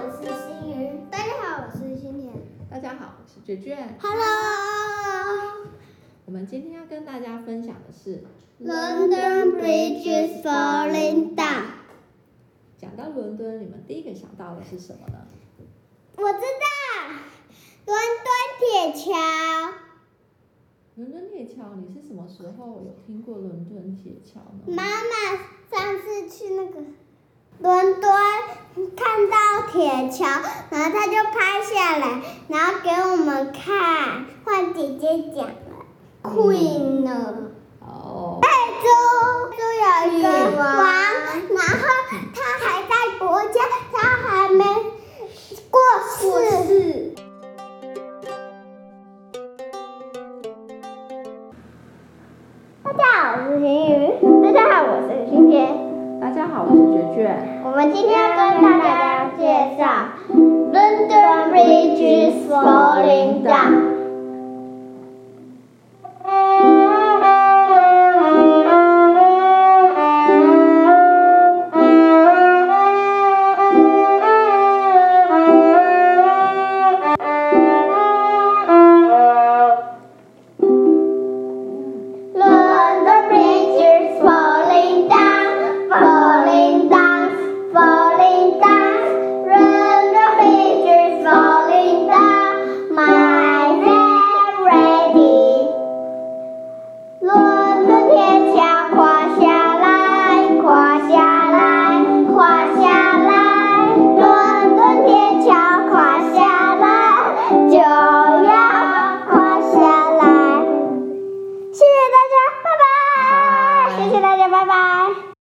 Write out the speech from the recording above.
我是，大家好，我是星田，大家好，我是卷卷。Hello，我们今天要跟大家分享的是《London Bridge Is Falling Down》。讲到伦敦，你们第一个想到的是什么呢？我知道，伦敦铁桥。伦敦铁桥，你是什么时候有听过伦敦铁桥呢？妈妈上次去那个。伦敦看到铁桥，然后他就拍下来，然后给我们看。换姐姐讲了，Queen 呢？哦，泰州就有一个王，然后他还在国家，他还没过世。大家好，我是晴雨。我是卷卷。我们今天要跟大家介绍 London Bridge is falling down。谢谢大家拜拜。